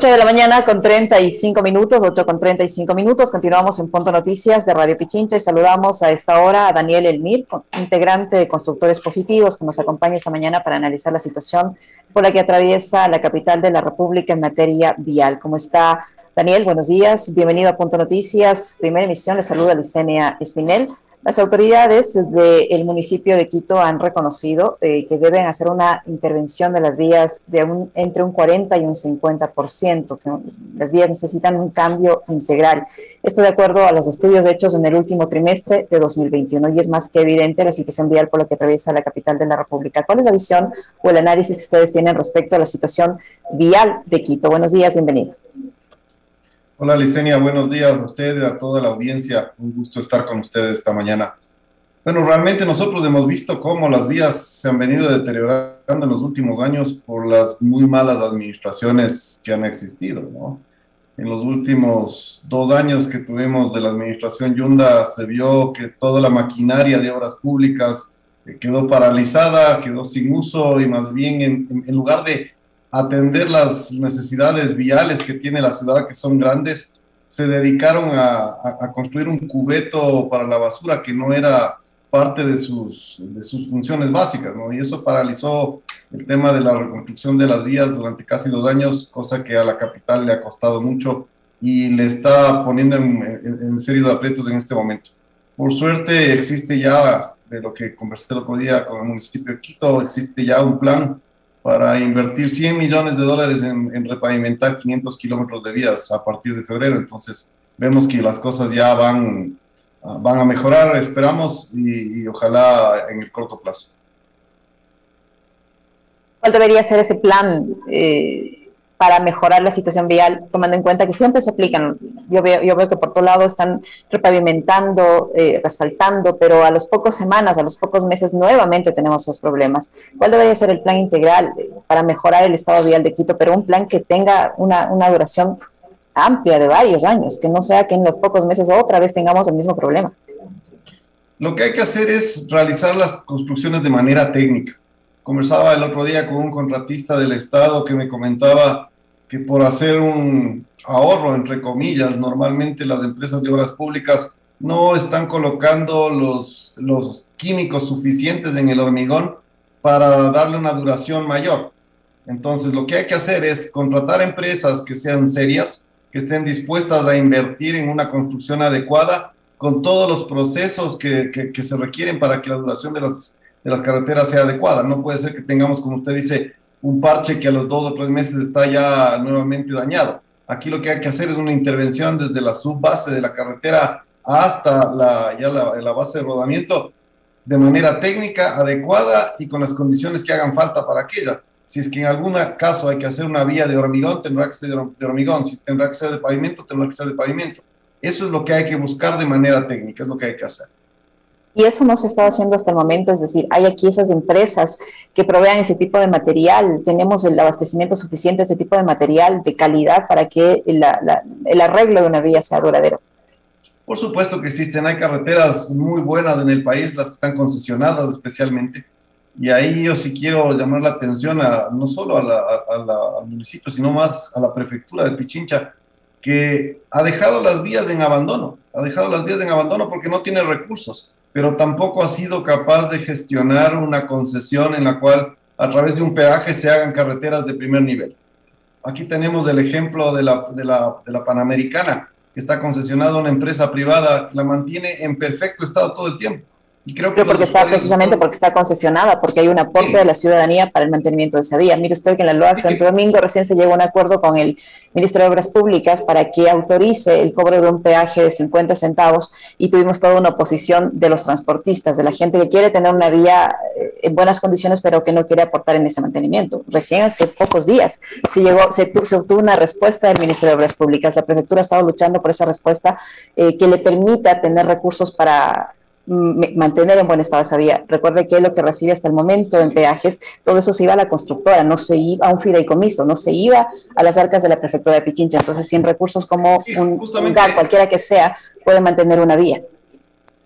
8 de la mañana con 35 minutos, 8 con 35 minutos. Continuamos en Punto Noticias de Radio Pichincha y saludamos a esta hora a Daniel Elmir, integrante de Constructores Positivos, que nos acompaña esta mañana para analizar la situación por la que atraviesa la capital de la República en materia vial. ¿Cómo está Daniel? Buenos días, bienvenido a Punto Noticias. Primera emisión, le saluda Licenia Espinel. Las autoridades del municipio de Quito han reconocido eh, que deben hacer una intervención de las vías de un, entre un 40 y un 50%, que las vías necesitan un cambio integral. Esto de acuerdo a los estudios hechos en el último trimestre de 2021 y es más que evidente la situación vial por la que atraviesa la capital de la República. ¿Cuál es la visión o el análisis que ustedes tienen respecto a la situación vial de Quito? Buenos días, bienvenido. Hola Licenia, buenos días a ustedes, a toda la audiencia. Un gusto estar con ustedes esta mañana. Bueno, realmente nosotros hemos visto cómo las vías se han venido deteriorando en los últimos años por las muy malas administraciones que han existido, ¿no? En los últimos dos años que tuvimos de la administración Yunda se vio que toda la maquinaria de obras públicas quedó paralizada, quedó sin uso y más bien en, en lugar de atender las necesidades viales que tiene la ciudad, que son grandes, se dedicaron a, construir un cubeto para la basura que no era parte de sus, funciones básicas, ¿no? Y eso paralizó el tema de la reconstrucción de las vías durante casi dos años, cosa que a la capital le ha costado mucho y le está poniendo en, en, serio de aprietos en este momento. Por suerte existe ya, de lo que conversé el otro día con el municipio de Quito, existe ya un plan para invertir 100 millones de dólares en, repavimentar 500 kilómetros de vías a partir de febrero. Entonces, vemos que las cosas ya van, van a mejorar, esperamos, y, y ojalá en el corto plazo. ¿Cuál debería ser ese plan? Eh, para mejorar la situación vial, tomando en cuenta que siempre se aplican. Yo veo, yo veo que por todo lado están repavimentando, eh, pero a los pocos semanas, a los pocos meses, nuevamente tenemos esos problemas. ¿Cuál debería ser el plan integral para mejorar el estado vial de Quito, pero un plan que tenga una, una duración amplia de varios años, que no sea que en los pocos meses otra vez tengamos el mismo problema? Lo que hay que hacer es realizar las construcciones de manera técnica. Conversaba el otro día con un contratista del Estado que me comentaba que por hacer un ahorro, entre comillas, normalmente las empresas de obras públicas no están colocando los, los químicos suficientes en el hormigón para darle una duración mayor. Entonces, lo que hay que hacer es contratar empresas que sean serias, que estén dispuestas a invertir en una construcción adecuada con todos los procesos que, que, se requieren para que la duración de las, de las carreteras sea adecuada. No puede ser que tengamos, como usted dice, un parche que a los dos o tres meses está ya nuevamente dañado. Aquí lo que hay que hacer es una intervención desde la subbase de la carretera hasta la, ya la, base de rodamiento de manera técnica, adecuada y con las condiciones que hagan falta para aquella. Si es que en algún caso hay que hacer una vía de hormigón, tendrá que ser de hormigón. Si tendrá que ser de pavimento, tendrá que ser de pavimento. Eso es lo que hay que buscar de manera técnica, es lo que hay que hacer. Y eso no se está haciendo hasta el momento, es decir, hay aquí esas empresas que provean ese tipo de material, tenemos el abastecimiento suficiente de ese tipo de material de calidad para que el arreglo de una vía sea duradero. Por supuesto que existen, hay carreteras muy buenas en el país, las que están concesionadas especialmente, y ahí yo sí quiero llamar la atención a, no solo al municipio, sino más a la prefectura de Pichincha, que ha dejado las vías en abandono, ha dejado las vías en abandono porque no tiene recursos pero tampoco ha sido capaz de gestionar una concesión en la cual a través de un peaje se hagan carreteras de primer nivel. Aquí tenemos el ejemplo de la, de la, de la Panamericana, que está concesionada a una empresa privada, la mantiene en perfecto estado todo el tiempo creo que porque está precisamente porque está concesionada, porque hay un aporte de la ciudadanía para el mantenimiento de esa vía. Mire usted que en la LOA Santo Domingo recién se llegó a un acuerdo con el ministro de Obras Públicas para que autorice el cobro de un peaje de 50 centavos y tuvimos toda una oposición de los transportistas, de la gente que quiere tener una vía eh, en buenas condiciones pero que no quiere aportar en ese mantenimiento. Recién hace pocos días se llegó, se, obtuvo una respuesta del ministro de Obras Públicas. La prefectura ha estado luchando por esa respuesta eh, que le permita tener recursos para mantener en buen estado esa vía. Recuerde que lo que recibe hasta el momento en peajes, todo eso se iba a la constructora, no se iba a un fideicomiso, no se iba a las arcas de la prefectura de Pichincha. Entonces, sin recursos como un lugar, cualquiera que sea, puede mantener una vía.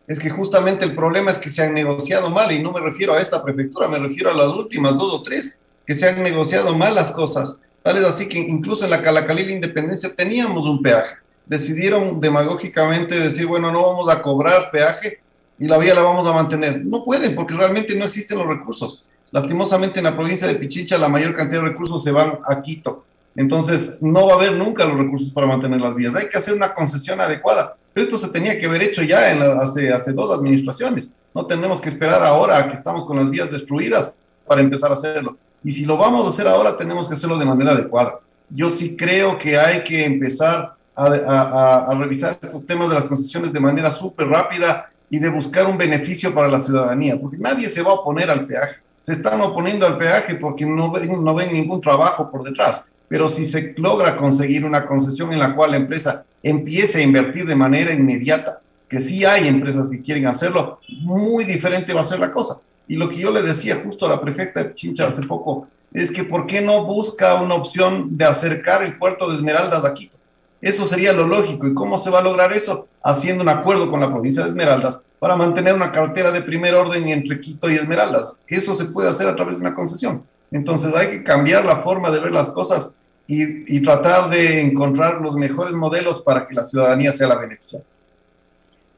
Es que justamente el problema es que se han negociado mal, y no me refiero a esta prefectura, me refiero a las últimas dos o tres, que se han negociado mal las cosas. Tal es así que incluso en la Calacalí Independencia teníamos un peaje. Decidieron demagógicamente decir, bueno, no vamos a cobrar peaje y la vía la vamos a mantener. No pueden porque realmente no existen los recursos. Lastimosamente en la provincia de Pichincha la mayor cantidad de recursos se van a Quito. Entonces no va a haber nunca los recursos para mantener las vías. Hay que hacer una concesión adecuada. Pero esto se tenía que haber hecho ya en hace, hace dos administraciones. No tenemos que esperar ahora que estamos con las vías destruidas para empezar a hacerlo. Y si lo vamos a hacer ahora, tenemos que hacerlo de manera adecuada. Yo sí creo que hay que empezar a, a, a revisar estos temas de las concesiones de manera súper rápida y de buscar un beneficio para la ciudadanía, porque nadie se va a oponer al peaje. Se están oponiendo al peaje porque no ven, no ven ningún trabajo por detrás. Pero si se logra conseguir una concesión en la cual la empresa empiece a invertir de manera inmediata, que sí hay empresas que quieren hacerlo, muy diferente va a ser la cosa. Y lo que yo le decía justo a la prefecta de Chincha hace poco es que ¿por qué no busca una opción de acercar el puerto de Esmeraldas a Quito? Eso sería lo lógico. ¿Y cómo se va a lograr eso? Haciendo un acuerdo con la provincia de Esmeraldas para mantener una cartera de primer orden entre Quito y Esmeraldas. Eso se puede hacer a través de una concesión. Entonces hay que cambiar la forma de ver las cosas y, tratar de encontrar los mejores modelos para que la ciudadanía sea la beneficiaria.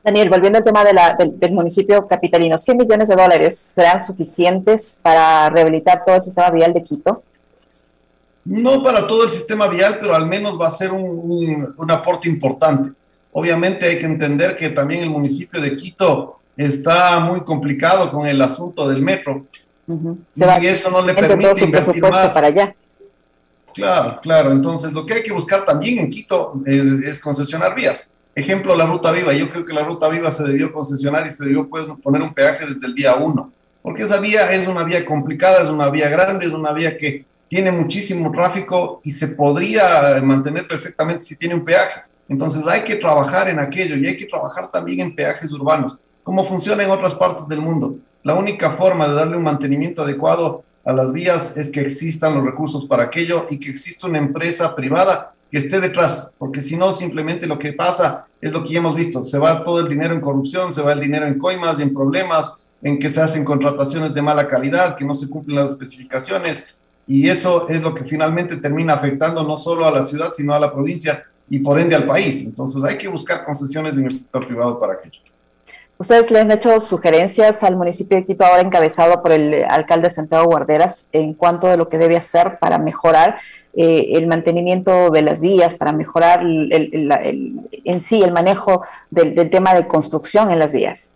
Daniel, volviendo al tema de la, del, del, municipio capitalino, ¿100 millones de dólares serán suficientes para rehabilitar todo el sistema vial de Quito? no para todo el sistema vial, pero al menos va a ser un, un, aporte importante. Obviamente hay que entender que también el municipio de Quito está muy complicado con el asunto del metro. Uh -huh. Se va, y eso no le permite todo su presupuesto más. para allá. Claro, claro. Entonces, lo que hay que buscar también en Quito eh, es concesionar vías. Ejemplo, la Ruta Viva. Yo creo que la Ruta Viva se debió concesionar y se debió pues, poner un peaje desde el día uno. Porque esa vía es una vía complicada, es una vía grande, es una vía que tiene muchísimo tráfico y se podría mantener perfectamente si tiene un peaje. Entonces hay que trabajar en aquello y hay que trabajar también en peajes urbanos, como funciona en otras partes del mundo. La única forma de darle un mantenimiento adecuado a las vías es que existan los recursos para aquello y que exista una empresa privada que esté detrás, porque si no, simplemente lo que pasa es lo que ya hemos visto, se va todo el dinero en corrupción, se va el dinero en coimas, en problemas, en que se hacen contrataciones de mala calidad, que no se cumplen las especificaciones, y eso es lo que finalmente termina afectando no solo a la ciudad, sino a la provincia y por ende al país. Entonces hay que buscar concesiones en el sector privado para aquello. Ustedes le han hecho sugerencias al municipio de Quito, ahora encabezado por el alcalde Santiago Guarderas, en cuanto a lo que debe hacer para mejorar eh, el mantenimiento de las vías, para mejorar el, el, el, en sí el manejo del, del tema de construcción en las vías.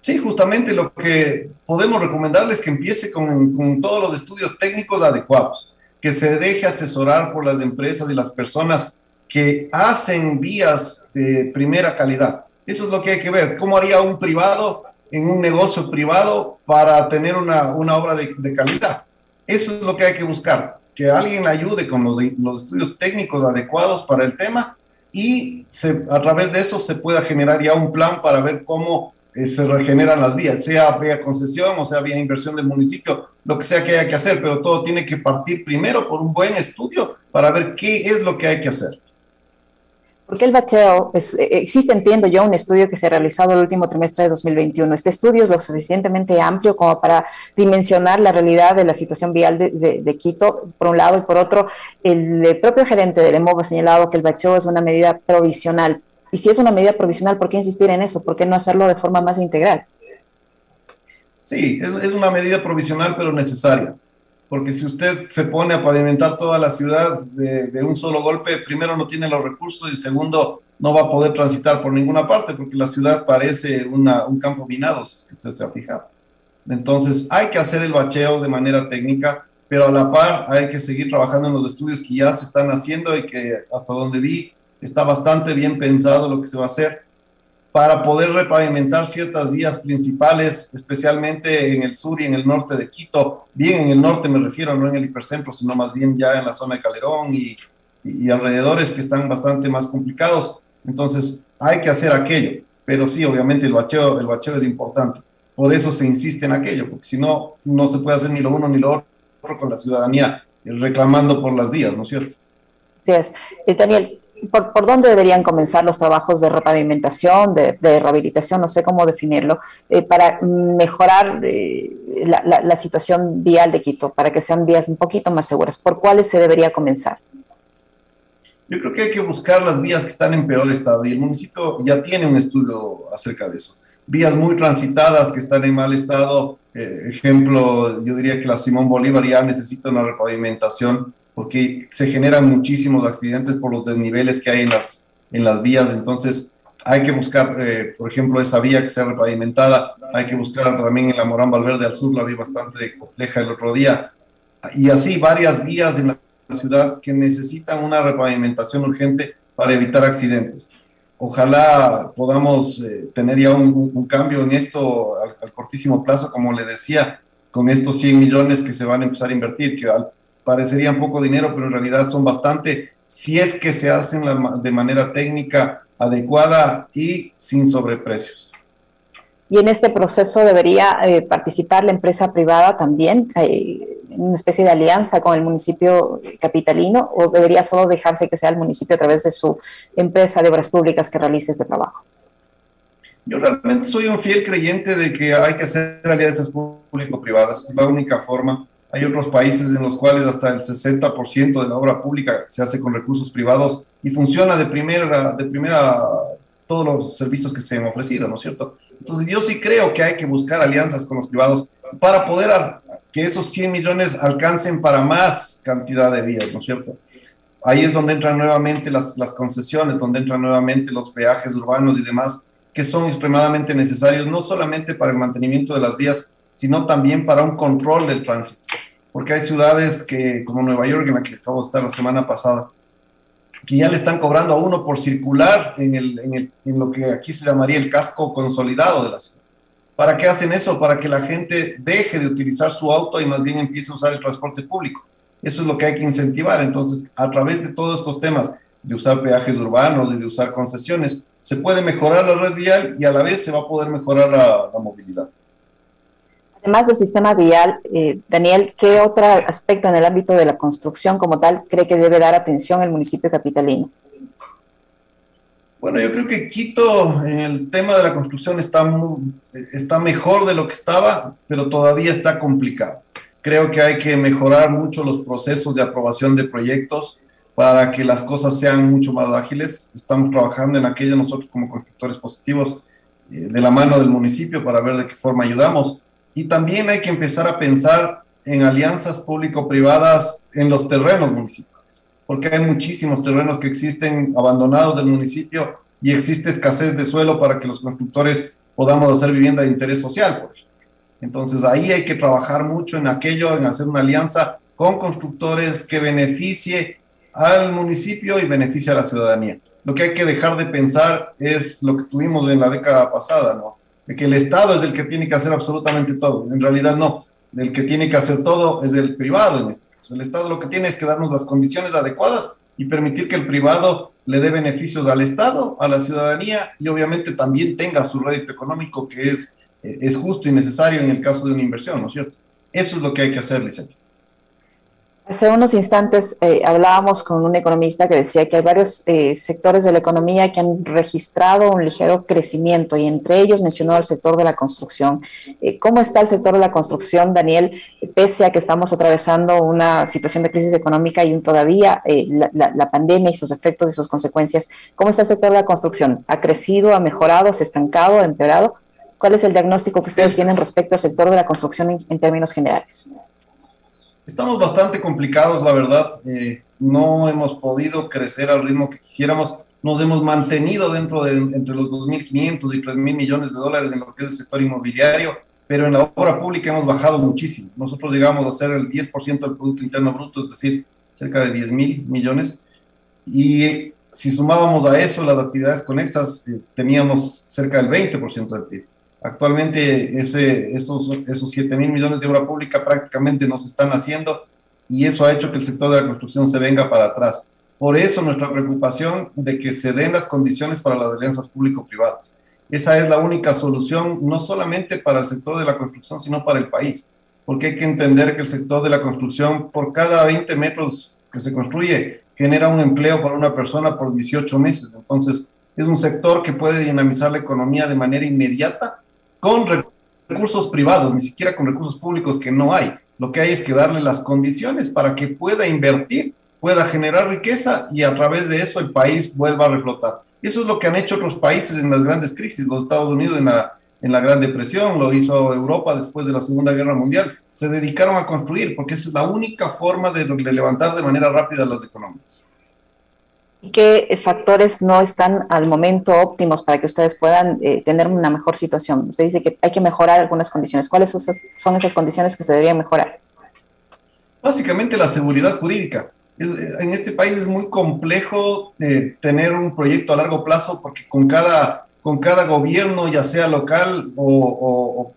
Sí, justamente lo que podemos recomendarles es que empiece con, con, todos los estudios técnicos adecuados, que se deje asesorar por las empresas y las personas que hacen vías de primera calidad. Eso es lo que hay que ver. ¿Cómo haría un privado en un negocio privado para tener una, una obra de, calidad? Eso es lo que hay que buscar, que alguien ayude con los, los estudios técnicos adecuados para el tema y a través de eso se pueda generar ya un plan para ver cómo eh, se regeneran las vías, sea vía concesión o sea vía inversión del municipio, lo que sea que haya que hacer, pero todo tiene que partir primero por un buen estudio para ver qué es lo que hay que hacer. Porque el bacheo, es, eh, existe, entiendo yo, un estudio que se ha realizado el último trimestre de 2021. Este estudio es lo suficientemente amplio como para dimensionar la realidad de la situación vial de, Quito, por un lado, y por otro, el, propio gerente del EMOV ha señalado que el bacheo es una medida provisional y si es una medida provisional, ¿por qué insistir en eso? ¿Por qué no hacerlo de forma más integral? Sí, es una medida provisional, pero necesaria. Porque si usted se pone a pavimentar toda la ciudad de, de, un solo golpe, primero no tiene los recursos y segundo no va a poder transitar por ninguna parte porque la ciudad parece una, un campo minado, si usted se ha fijado. Entonces hay que hacer el bacheo de manera técnica, pero a la par hay que seguir trabajando en los estudios que ya se están haciendo y que hasta donde vi está bastante bien pensado lo que se va a hacer para poder repavimentar ciertas vías principales, especialmente en el sur y en el norte de Quito. Bien en el norte me refiero, no en el hipercentro, sino más bien ya en la zona de Calderón y, y, alrededores que están bastante más complicados. Entonces hay que hacer aquello, pero sí, obviamente el bacheo, el bacheo es importante. Por eso se insiste en aquello, porque si no, no se puede hacer ni lo uno ni lo otro con la ciudadanía reclamando por las vías, ¿no es cierto? Sí es. Eh, Daniel, ¿por, dónde deberían comenzar los trabajos de repavimentación, de, rehabilitación, no sé cómo definirlo, eh, para mejorar eh, la, situación vial de Quito, para que sean vías un poquito más seguras? ¿Por cuáles se debería comenzar? Yo creo que hay que buscar las vías que están en peor estado y el municipio ya tiene un estudio acerca de eso. Vías muy transitadas que están en mal estado, eh, ejemplo, yo diría que la Simón Bolívar ya necesita una repavimentación porque se generan muchísimos accidentes por los desniveles que hay en las, en las vías, entonces hay que buscar, eh, por ejemplo, esa vía que sea repavimentada, hay que buscar también en la Morán Valverde al sur, la vi bastante compleja el otro día, y así varias vías en la ciudad que necesitan una repavimentación urgente para evitar accidentes. Ojalá podamos eh, tener ya un, cambio en esto al, al, cortísimo plazo, como le decía, con estos 100 millones que se van a empezar a invertir, que al parecerían poco dinero, pero en realidad son bastante si es que se hacen de manera técnica adecuada y sin sobreprecios. Y en este proceso debería eh, participar la empresa privada también, eh, en una especie de alianza con el municipio capitalino, o debería solo dejarse que sea el municipio a través de su empresa de obras públicas que realice este trabajo. Yo realmente soy un fiel creyente de que hay que hacer alianzas público-privadas, es la única forma hay otros países en los cuales hasta el 60% de la obra pública se hace con recursos privados y funciona de primera, de primera todos los servicios que se han ofrecido, ¿no es cierto? Entonces yo sí creo que hay que buscar alianzas con los privados para poder que esos 100 millones alcancen para más cantidad de vías, ¿no es cierto? Ahí es donde entran nuevamente las, las concesiones, donde entran nuevamente los peajes urbanos y demás, que son extremadamente necesarios, no solamente para el mantenimiento de las vías, sino también para un control del tránsito porque hay ciudades que, como Nueva York, en la que acabo de estar la semana pasada, que ya le están cobrando a uno por circular en, el, en, el, lo que aquí se llamaría el casco consolidado de la ciudad. ¿Para qué hacen eso? Para que la gente deje de utilizar su auto y más bien empiece a usar el transporte público. Eso es lo que hay que incentivar. Entonces, a través de todos estos temas de usar peajes urbanos y de usar concesiones, se puede mejorar la red vial y a la vez se va a poder mejorar la movilidad. Además del sistema vial, eh, Daniel, ¿qué otro aspecto en el ámbito de la construcción como tal cree que debe dar atención el municipio capitalino? Bueno, yo creo que Quito en el tema de la construcción está, está mejor de lo que estaba, pero todavía está complicado. Creo que hay que mejorar mucho los procesos de aprobación de proyectos para que las cosas sean mucho más ágiles. Estamos trabajando en aquello nosotros como constructores positivos eh, de la mano del municipio para ver de qué forma ayudamos y también hay que empezar a pensar en alianzas público-privadas en los terrenos municipales, porque hay muchísimos terrenos que existen abandonados del municipio y existe escasez de suelo para que los constructores podamos hacer vivienda de interés social, por. Entonces ahí hay que trabajar mucho en aquello, en hacer una alianza con constructores que beneficie al municipio y beneficie a la ciudadanía. Lo que hay que dejar de pensar es lo que tuvimos en la década pasada, ¿no? Que el Estado es el que tiene que hacer absolutamente todo. En realidad no, el que tiene que hacer todo es el privado en este caso. El Estado lo que tiene es que darnos las condiciones adecuadas y permitir que el privado le dé beneficios al Estado, a la ciudadanía y obviamente también tenga su rédito económico que es, es justo y necesario en el caso de una inversión, ¿no es cierto? Eso es lo que hay que hacer, licenciado. Hace unos instantes eh, hablábamos con un economista que decía que hay varios eh, sectores de la economía que han registrado un ligero crecimiento y entre ellos mencionó el sector de la construcción. Eh, ¿Cómo está el sector de la construcción, Daniel, pese a que estamos atravesando una situación de crisis económica y todavía la, la, pandemia y sus efectos y sus consecuencias? ¿Cómo está el sector de la construcción? ¿Ha crecido, ha mejorado, se ha estancado, ha empeorado? ¿Cuál es el diagnóstico que ustedes tienen respecto al sector de la construcción en términos generales? Estamos bastante complicados, la verdad. Eh, no hemos podido crecer al ritmo que quisiéramos. Nos hemos mantenido dentro de entre los 2.500 y 3.000 millones de dólares en lo que es el sector inmobiliario, pero en la obra pública hemos bajado muchísimo. Nosotros llegamos a ser el 10% del Producto Interno Bruto, es decir, cerca de 10.000 millones. Y si sumábamos a eso las actividades conexas, eh, teníamos cerca del 20% del PIB. Actualmente esos, esos 7 mil millones de obra pública prácticamente no se están haciendo y eso ha hecho que el sector de la construcción se venga para atrás. Por eso nuestra preocupación de que se den las condiciones para las alianzas público-privadas. Esa es la única solución, no solamente para el sector de la construcción, sino para el país. Porque hay que entender que el sector de la construcción, por cada 20 metros que se construye, genera un empleo para una persona por 18 meses. Entonces, es un sector que puede dinamizar la economía de manera inmediata con recursos privados, ni siquiera con recursos públicos que no hay. Lo que hay es que darle las condiciones para que pueda invertir, pueda generar riqueza y a través de eso el país vuelva a reflotar. Eso es lo que han hecho otros países en las grandes crisis, los Estados Unidos en la, en la Gran Depresión, lo hizo Europa después de la Segunda Guerra Mundial. Se dedicaron a construir porque esa es la única forma de, levantar de manera rápida las economías. ¿Y qué factores no están al momento óptimos para que ustedes puedan eh, tener una mejor situación? Usted dice que hay que mejorar algunas condiciones. ¿Cuáles son esas condiciones que se deberían mejorar? Básicamente la seguridad jurídica. En este país es muy complejo eh, tener un proyecto a largo plazo porque con cada, con cada gobierno, ya sea local o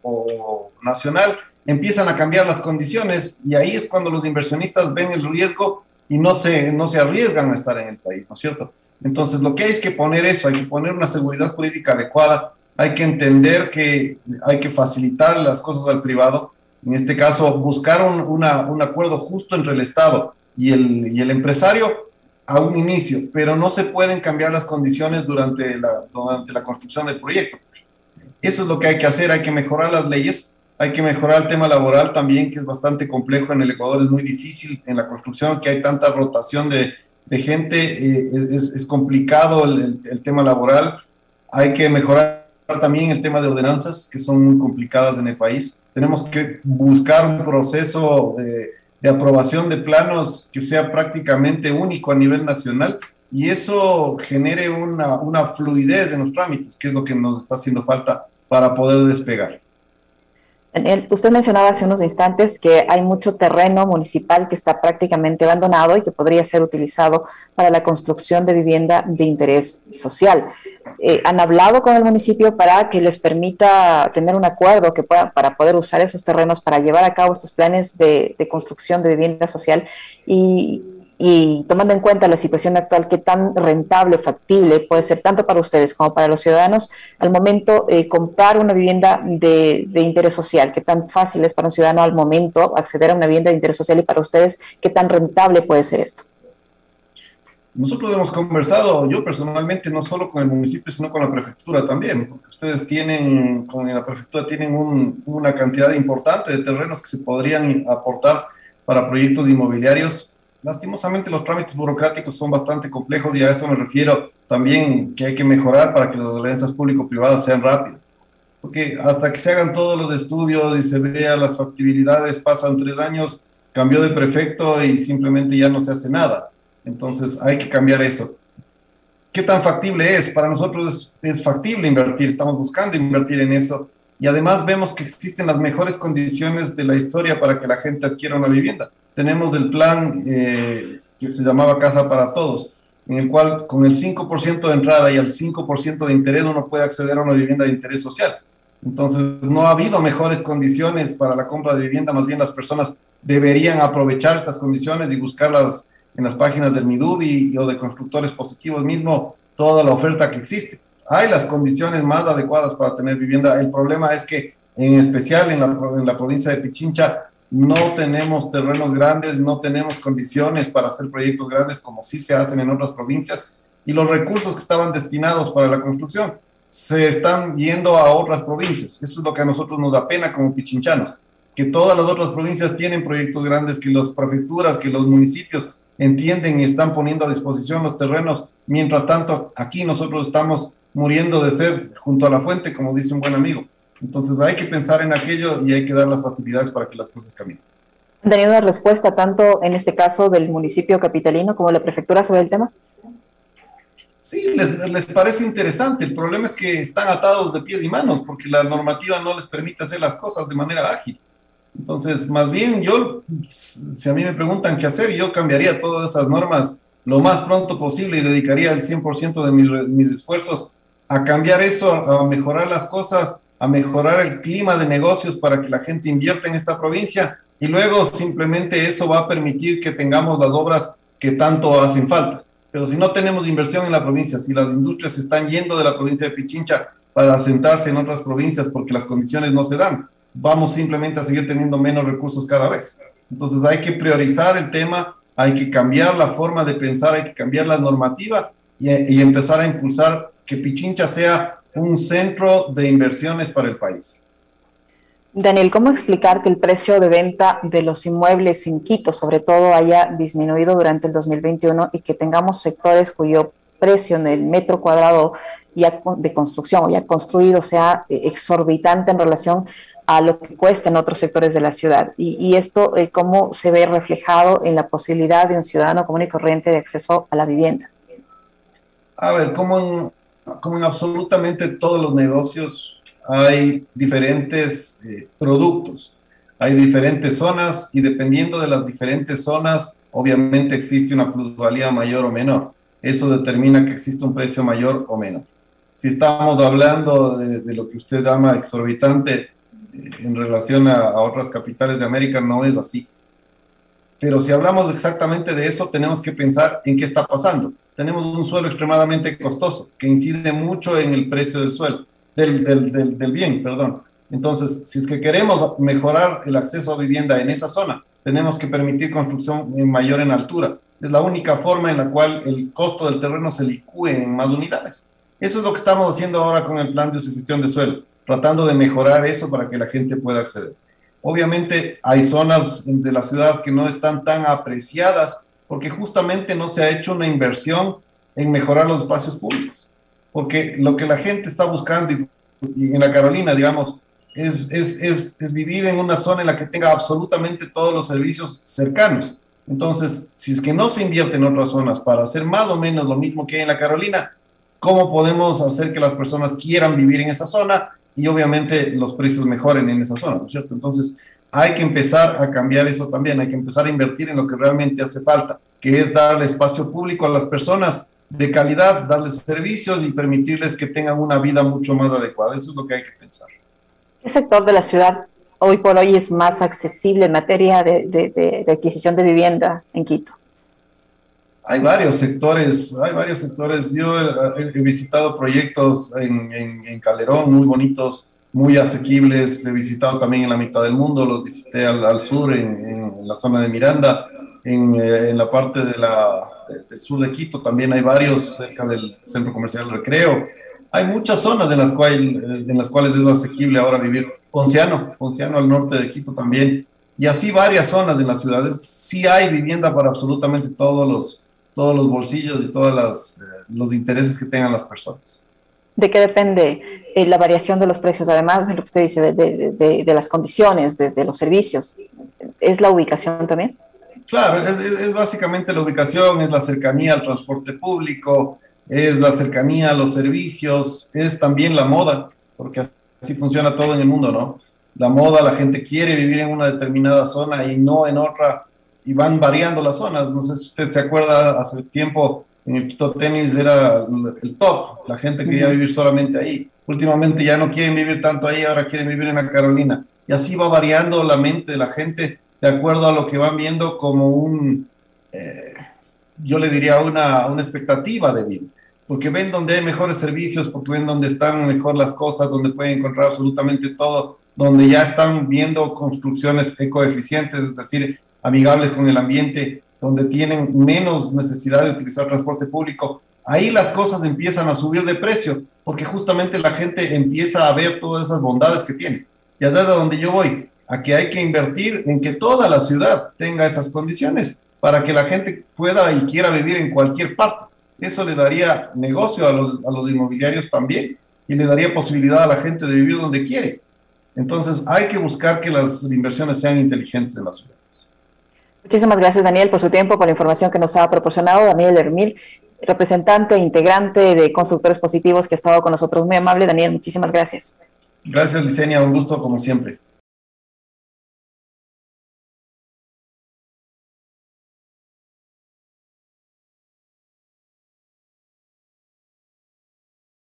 nacional, empiezan a cambiar las condiciones y ahí es cuando los inversionistas ven el riesgo y no se, no se arriesgan a estar en el país, ¿no es cierto? Entonces, lo que hay es que poner eso, hay que poner una seguridad jurídica adecuada, hay que entender que hay que facilitar las cosas al privado, en este caso, buscar un, un acuerdo justo entre el Estado y el, y el empresario a un inicio, pero no se pueden cambiar las condiciones durante la, durante la construcción del proyecto. Eso es lo que hay que hacer, hay que mejorar las leyes hay que mejorar el tema laboral también, que es bastante complejo en el Ecuador, es muy difícil en la construcción, que hay tanta rotación de, gente, eh, es, complicado el, tema laboral. Hay que mejorar también el tema de ordenanzas, que son muy complicadas en el país. Tenemos que buscar un proceso de, de aprobación de planos que sea prácticamente único a nivel nacional y eso genere una, una fluidez en los trámites, que es lo que nos está haciendo falta para poder despegar. Daniel, usted mencionaba hace unos instantes que hay mucho terreno municipal que está prácticamente abandonado y que podría ser utilizado para la construcción de vivienda de interés social. Eh, ¿Han hablado con el municipio para que les permita tener un acuerdo que pueda, para poder usar esos terrenos para llevar a cabo estos planes de, de construcción de vivienda social? Y y tomando en cuenta la situación actual, qué tan rentable, factible puede ser tanto para ustedes como para los ciudadanos al momento eh, comprar una vivienda de, interés social, qué tan fácil es para un ciudadano al momento acceder a una vivienda de interés social y para ustedes qué tan rentable puede ser esto. Nosotros hemos conversado, yo personalmente, no solo con el municipio, sino con la prefectura también, porque ustedes tienen, con la prefectura tienen un, una cantidad importante de terrenos que se podrían aportar para proyectos inmobiliarios lastimosamente los trámites burocráticos son bastante complejos y a eso me refiero también que hay que mejorar para que las alianzas público-privadas sean rápidas. Porque hasta que se hagan todos los estudios y se vean las factibilidades, pasan tres años, cambió de prefecto y simplemente ya no se hace nada. Entonces hay que cambiar eso. ¿Qué tan factible es? Para nosotros es, es factible invertir, estamos buscando invertir en eso y además vemos que existen las mejores condiciones de la historia para que la gente adquiera una vivienda tenemos el plan eh, que se llamaba Casa para Todos, en el cual con el 5% de entrada y el 5% de interés uno puede acceder a una vivienda de interés social. Entonces, no ha habido mejores condiciones para la compra de vivienda, más bien las personas deberían aprovechar estas condiciones y buscarlas en las páginas del MIDUBI o de constructores positivos mismo, toda la oferta que existe. Hay las condiciones más adecuadas para tener vivienda. El problema es que, en especial en la, en la provincia de Pichincha, no tenemos terrenos grandes, no tenemos condiciones para hacer proyectos grandes como sí se hacen en otras provincias y los recursos que estaban destinados para la construcción se están yendo a otras provincias. Eso es lo que a nosotros nos da pena como pichinchanos, que todas las otras provincias tienen proyectos grandes, que las prefecturas, que los municipios entienden y están poniendo a disposición los terrenos. Mientras tanto, aquí nosotros estamos muriendo de sed junto a la fuente, como dice un buen amigo. Entonces hay que pensar en aquello y hay que dar las facilidades para que las cosas caminen. ¿Han tenido una respuesta tanto en este caso del municipio capitalino como la prefectura sobre el tema? Sí, les, les, parece interesante. El problema es que están atados de pies y manos porque la normativa no les permite hacer las cosas de manera ágil. Entonces, más bien yo, si a mí me preguntan qué hacer, yo cambiaría todas esas normas lo más pronto posible y dedicaría el 100% de mis, mis esfuerzos a cambiar eso, a mejorar las cosas a mejorar el clima de negocios para que la gente invierta en esta provincia y luego simplemente eso va a permitir que tengamos las obras que tanto hacen falta. Pero si no tenemos inversión en la provincia, si las industrias están yendo de la provincia de Pichincha para asentarse en otras provincias porque las condiciones no se dan, vamos simplemente a seguir teniendo menos recursos cada vez. Entonces hay que priorizar el tema, hay que cambiar la forma de pensar, hay que cambiar la normativa y empezar a impulsar que Pichincha sea un centro de inversiones para el país. Daniel, ¿cómo explicar que el precio de venta de los inmuebles en Quito, sobre todo, haya disminuido durante el 2021 y que tengamos sectores cuyo precio en el metro cuadrado ya de construcción o ya construido sea eh, exorbitante en relación a lo que cuesta en otros sectores de la ciudad. Y, esto, eh, ¿cómo se ve reflejado en la posibilidad de un ciudadano común y corriente de acceso a la vivienda? A ver, como en, como en absolutamente todos los negocios, hay diferentes eh, productos, hay diferentes zonas y dependiendo de las diferentes zonas, obviamente existe una plusvalía mayor o menor. Eso determina que existe un precio mayor o menor. Si estamos hablando de, lo que usted llama exorbitante eh, en relación a, a otras capitales de América, no es así. Pero si hablamos exactamente de eso, tenemos que pensar en qué está pasando. Tenemos un suelo extremadamente costoso que incide mucho en el precio del suelo del, del, del, bien, perdón. Entonces, si es que queremos mejorar el acceso a vivienda en esa zona, tenemos que permitir construcción mayor en altura. Es la única forma en la cual el costo del terreno se licúe en más unidades. Eso es lo que estamos haciendo ahora con el plan de gestión de suelo, tratando de mejorar eso para que la gente pueda acceder. Obviamente hay zonas de la ciudad que no están tan apreciadas porque justamente no se ha hecho una inversión en mejorar los espacios públicos porque lo que la gente está buscando en la Carolina, digamos, es, es, vivir en una zona en la que tenga absolutamente todos los servicios cercanos. Entonces, si es que no se invierte en otras zonas para hacer más o menos lo mismo que hay en la Carolina, ¿cómo podemos hacer que las personas quieran vivir en esa zona y obviamente los precios mejoren en esa zona, ¿no es cierto? Entonces, hay que empezar a cambiar eso también, hay que empezar a invertir en lo que realmente hace falta, que es darle espacio público a las personas de calidad, darles servicios y permitirles que tengan una vida mucho más adecuada. Eso es lo que hay que pensar. ¿Qué sector de la ciudad hoy por hoy es más accesible en materia de, adquisición de vivienda en Quito? Hay varios sectores, hay varios sectores. Yo he, visitado proyectos en, en, Calderón muy bonitos, muy asequibles. He visitado también en la mitad del mundo, los visité al, sur, en, en, la zona de Miranda, en, eh, en la parte de la, del sur de Quito, también hay varios cerca del centro comercial Recreo. Hay muchas zonas en las, cuales, eh, en las cuales es asequible ahora vivir. Ponciano, Ponciano al norte de Quito también. Y así varias zonas en las ciudades. Sí hay vivienda para absolutamente todos los, todos los bolsillos y todos eh, los intereses que tengan las personas. ¿De qué depende eh, la variación de los precios? Además de lo que usted dice, de, de, de las condiciones, de, los servicios. ¿Es la ubicación también? Claro, es, básicamente la ubicación, es la cercanía al transporte público, es la cercanía a los servicios, es también la moda, porque así funciona todo en el mundo, ¿no? La moda, la gente quiere vivir en una determinada zona y no en otra, y van variando las zonas. No sé si usted se acuerda, hace tiempo en el Quito Tenis era el top, la gente quería vivir solamente ahí. Últimamente ya no quieren vivir tanto ahí, ahora quieren vivir en la Carolina. Y así va variando la mente de la gente de acuerdo a lo que van viendo como un, eh, yo le diría una, una expectativa de vida, porque ven donde hay mejores servicios, porque ven donde están mejor las cosas, donde pueden encontrar absolutamente todo, donde ya están viendo construcciones ecoeficientes, es decir, amigables con el ambiente, donde tienen menos necesidad de utilizar transporte público, ahí las cosas empiezan a subir de precio, porque justamente la gente empieza a ver todas esas bondades que tiene. Y allá de donde yo voy a que hay que invertir en que toda la ciudad tenga esas condiciones para que la gente pueda y quiera vivir en cualquier parte. Eso le daría negocio a los, a los inmobiliarios también y le daría posibilidad a la gente de vivir donde quiere. Entonces hay que buscar que las inversiones sean inteligentes en las ciudades. Muchísimas gracias, Daniel, por su tiempo, por la información que nos ha proporcionado. Daniel Hermil, representante e integrante de Constructores Positivos, que ha estado con nosotros. Muy amable, Daniel, muchísimas gracias. Gracias, Licenia, un gusto como siempre.